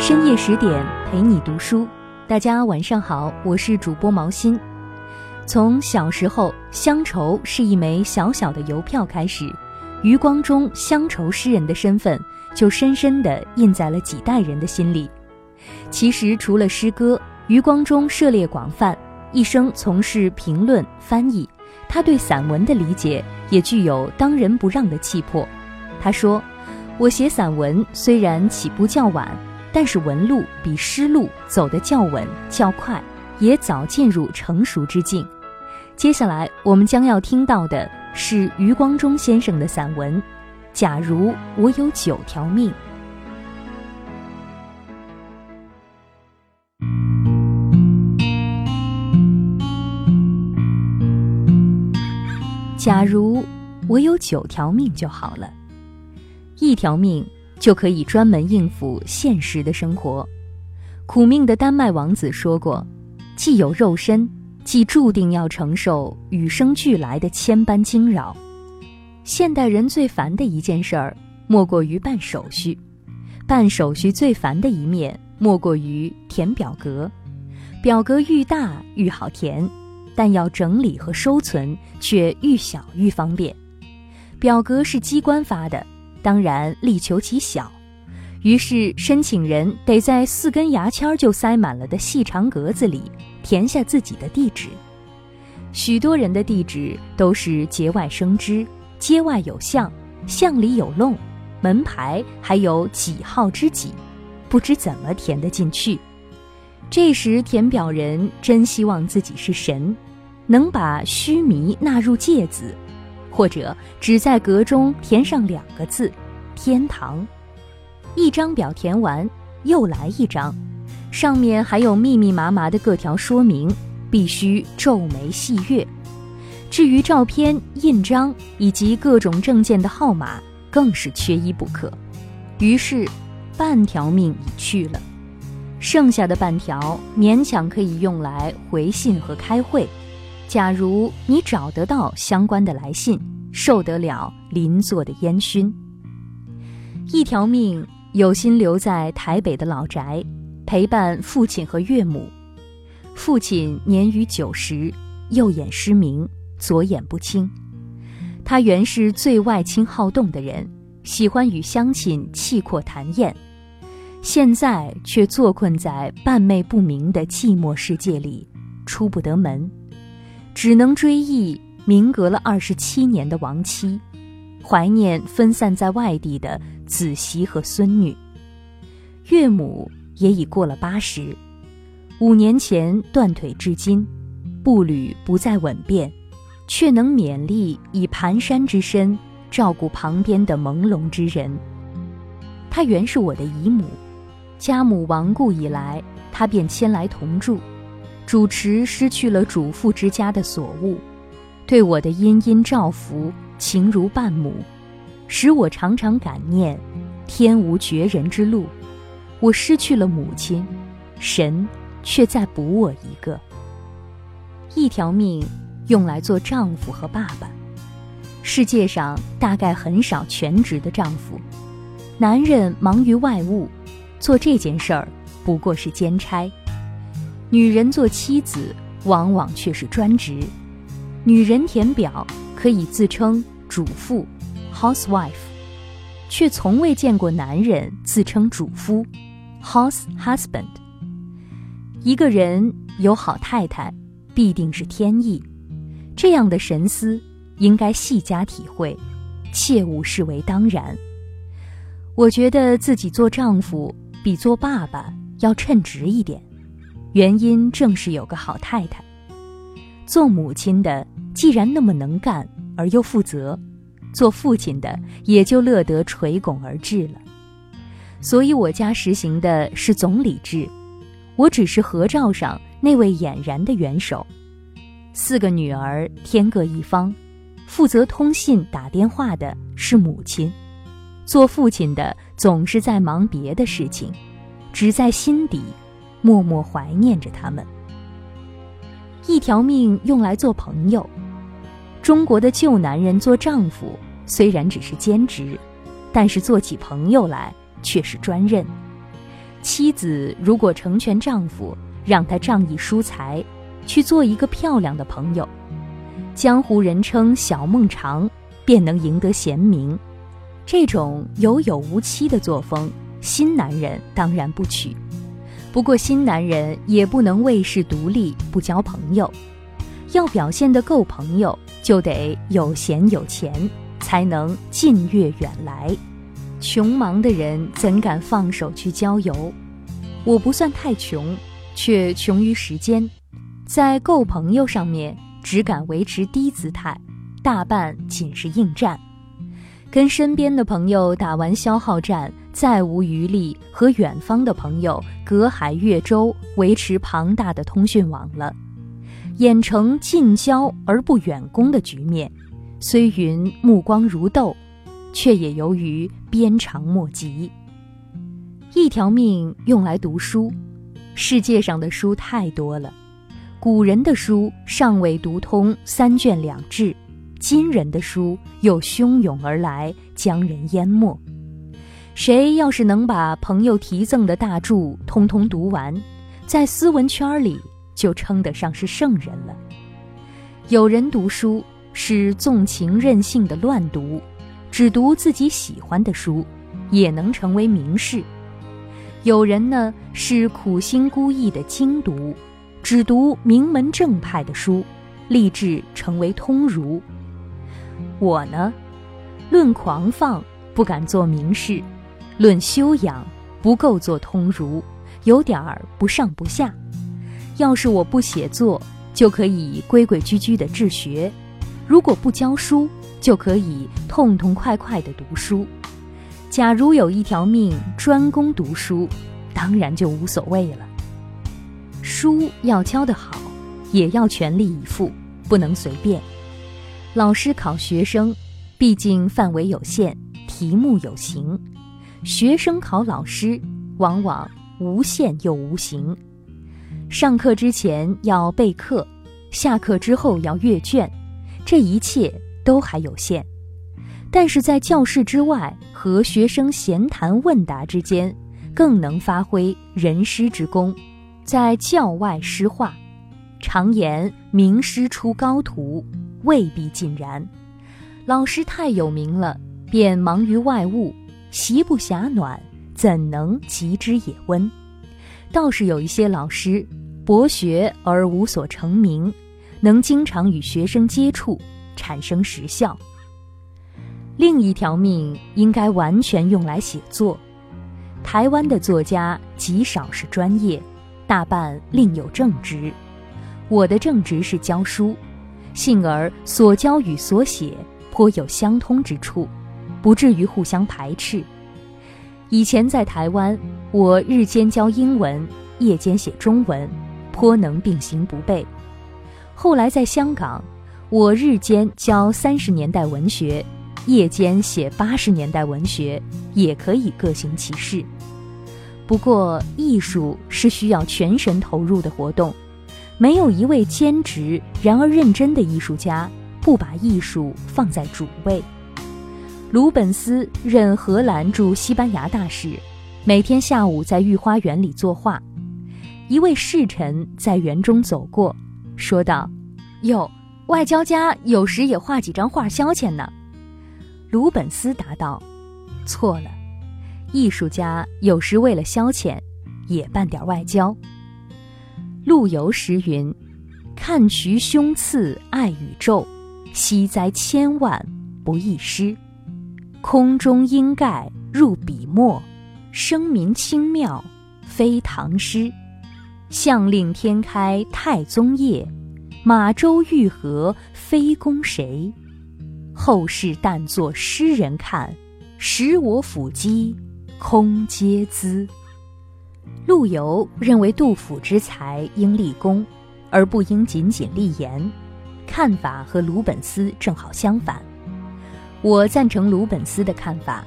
深夜十点陪你读书，大家晚上好，我是主播毛心。从小时候，乡愁是一枚小小的邮票开始，余光中乡愁诗人的身份就深深地印在了几代人的心里。其实，除了诗歌，余光中涉猎广泛，一生从事评论、翻译。他对散文的理解也具有当仁不让的气魄。他说：“我写散文虽然起步较晚。”但是文路比诗路走得较稳较快，也早进入成熟之境。接下来我们将要听到的是余光中先生的散文《假如我有九条命》。假如我有九条命就好了，一条命。就可以专门应付现实的生活。苦命的丹麦王子说过：“既有肉身，既注定要承受与生俱来的千般惊扰。”现代人最烦的一件事儿，莫过于办手续；办手续最烦的一面，莫过于填表格。表格愈大愈好填，但要整理和收存却愈小愈方便。表格是机关发的。当然力求其小，于是申请人得在四根牙签就塞满了的细长格子里填下自己的地址。许多人的地址都是节外生枝，街外有巷，巷里有弄，门牌还有几号之几，不知怎么填得进去。这时填表人真希望自己是神，能把须弥纳入芥子。或者只在格中填上两个字“天堂”，一张表填完，又来一张，上面还有密密麻麻的各条说明，必须皱眉细阅。至于照片、印章以及各种证件的号码，更是缺一不可。于是，半条命已去了，剩下的半条勉强可以用来回信和开会。假如你找得到相关的来信，受得了邻座的烟熏，一条命有心留在台北的老宅，陪伴父亲和岳母。父亲年逾九十，右眼失明，左眼不清。他原是最外倾好动的人，喜欢与乡亲气阔谈宴，现在却坐困在半昧不明的寂寞世界里，出不得门。只能追忆明隔了二十七年的亡妻，怀念分散在外地的子媳和孙女。岳母也已过了八十，五年前断腿至今，步履不再稳便，却能勉力以蹒跚之身照顾旁边的朦胧之人。她原是我的姨母，家母亡故以来，她便迁来同住。主持失去了主妇之家的所务，对我的殷殷照拂情如半亩，使我常常感念：天无绝人之路，我失去了母亲，神却在补我一个。一条命用来做丈夫和爸爸，世界上大概很少全职的丈夫，男人忙于外务，做这件事儿不过是兼差。女人做妻子，往往却是专职。女人填表可以自称主妇 （housewife），却从未见过男人自称主夫 （house husband）。一个人有好太太，必定是天意。这样的神思，应该细加体会，切勿视为当然。我觉得自己做丈夫比做爸爸要称职一点。原因正是有个好太太，做母亲的既然那么能干而又负责，做父亲的也就乐得垂拱而治了。所以我家实行的是总理制，我只是合照上那位俨然的元首。四个女儿天各一方，负责通信打电话的是母亲，做父亲的总是在忙别的事情，只在心底。默默怀念着他们。一条命用来做朋友。中国的旧男人做丈夫虽然只是兼职，但是做起朋友来却是专任。妻子如果成全丈夫，让他仗义疏财，去做一个漂亮的朋友，江湖人称小孟长，便能赢得贤名。这种有有无妻的作风，新男人当然不娶。不过新男人也不能为事独立，不交朋友。要表现得够朋友，就得有闲有钱，才能近悦远来。穷忙的人怎敢放手去郊游？我不算太穷，却穷于时间，在够朋友上面只敢维持低姿态，大半仅是应战。跟身边的朋友打完消耗战，再无余力和远方的朋友隔海越洲维持庞大的通讯网了。演成近交而不远攻的局面，虽云目光如豆，却也由于鞭长莫及。一条命用来读书，世界上的书太多了，古人的书尚未读通三卷两制，今人的书又汹涌而来，将人淹没。谁要是能把朋友题赠的大著通通读完，在斯文圈里。就称得上是圣人了。有人读书是纵情任性的乱读，只读自己喜欢的书，也能成为名士；有人呢是苦心孤诣的精读，只读名门正派的书，立志成为通儒。我呢，论狂放不敢做名士，论修养不够做通儒，有点儿不上不下。要是我不写作，就可以规规矩矩的治学；如果不教书，就可以痛痛快快的读书。假如有一条命专攻读书，当然就无所谓了。书要教得好，也要全力以赴，不能随便。老师考学生，毕竟范围有限，题目有形；学生考老师，往往无限又无形。上课之前要备课，下课之后要阅卷，这一切都还有限。但是在教室之外和学生闲谈问答之间，更能发挥人师之功。在教外诗画，常言名师出高徒，未必尽然。老师太有名了，便忙于外务，习不暇暖，怎能及之也温？倒是有一些老师。博学而无所成名，能经常与学生接触，产生实效。另一条命应该完全用来写作。台湾的作家极少是专业，大半另有正职。我的正职是教书，幸而所教与所写颇有相通之处，不至于互相排斥。以前在台湾，我日间教英文，夜间写中文。颇能并行不悖。后来在香港，我日间教三十年代文学，夜间写八十年代文学，也可以各行其事。不过，艺术是需要全神投入的活动，没有一位兼职然而认真的艺术家不把艺术放在主位。鲁本斯任荷兰驻西班牙大使，每天下午在御花园里作画。一位侍臣在园中走过，说道：“哟，外交家有时也画几张画消遣呢。”鲁本斯答道：“错了，艺术家有时为了消遣，也办点外交。”陆游诗云：“看渠胸次爱宇宙，惜哉千万不易失。空中应盖入笔墨，声名清妙非唐诗。”相令天开太宗业，马周玉河非公谁？后世但作诗人看，使我抚肌空嗟滋。陆游认为杜甫之才应立功，而不应仅仅立言，看法和鲁本斯正好相反。我赞成鲁本斯的看法，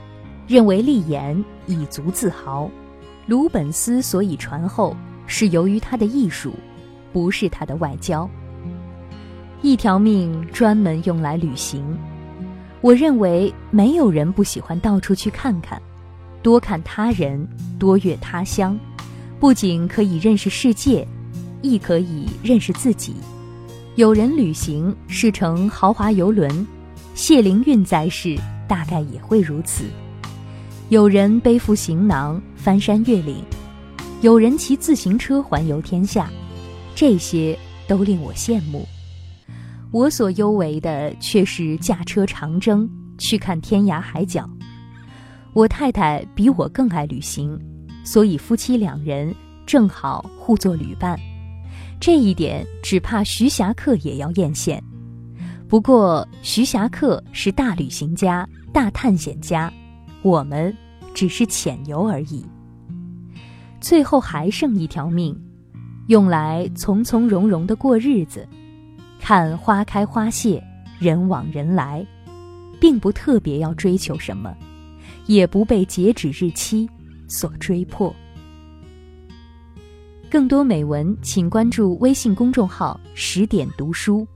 认为立言以足自豪。鲁本斯所以传后。是由于他的艺术，不是他的外交。一条命专门用来旅行，我认为没有人不喜欢到处去看看。多看他人，多阅他乡，不仅可以认识世界，亦可以认识自己。有人旅行是乘豪华游轮，谢灵运在世大概也会如此。有人背负行囊翻山越岭，有人骑自行车环游天下，这些都令我羡慕。我所优为的却是驾车长征，去看天涯海角。我太太比我更爱旅行，所以夫妻两人正好互作旅伴。这一点只怕徐霞客也要艳羡。不过徐霞客是大旅行家、大探险家，我们只是浅游而已。最后还剩一条命，用来从从容容的过日子，看花开花谢，人往人来，并不特别要追求什么。也不被截止日期所追迫。更多美文，请关注微信公众号“十点读书”。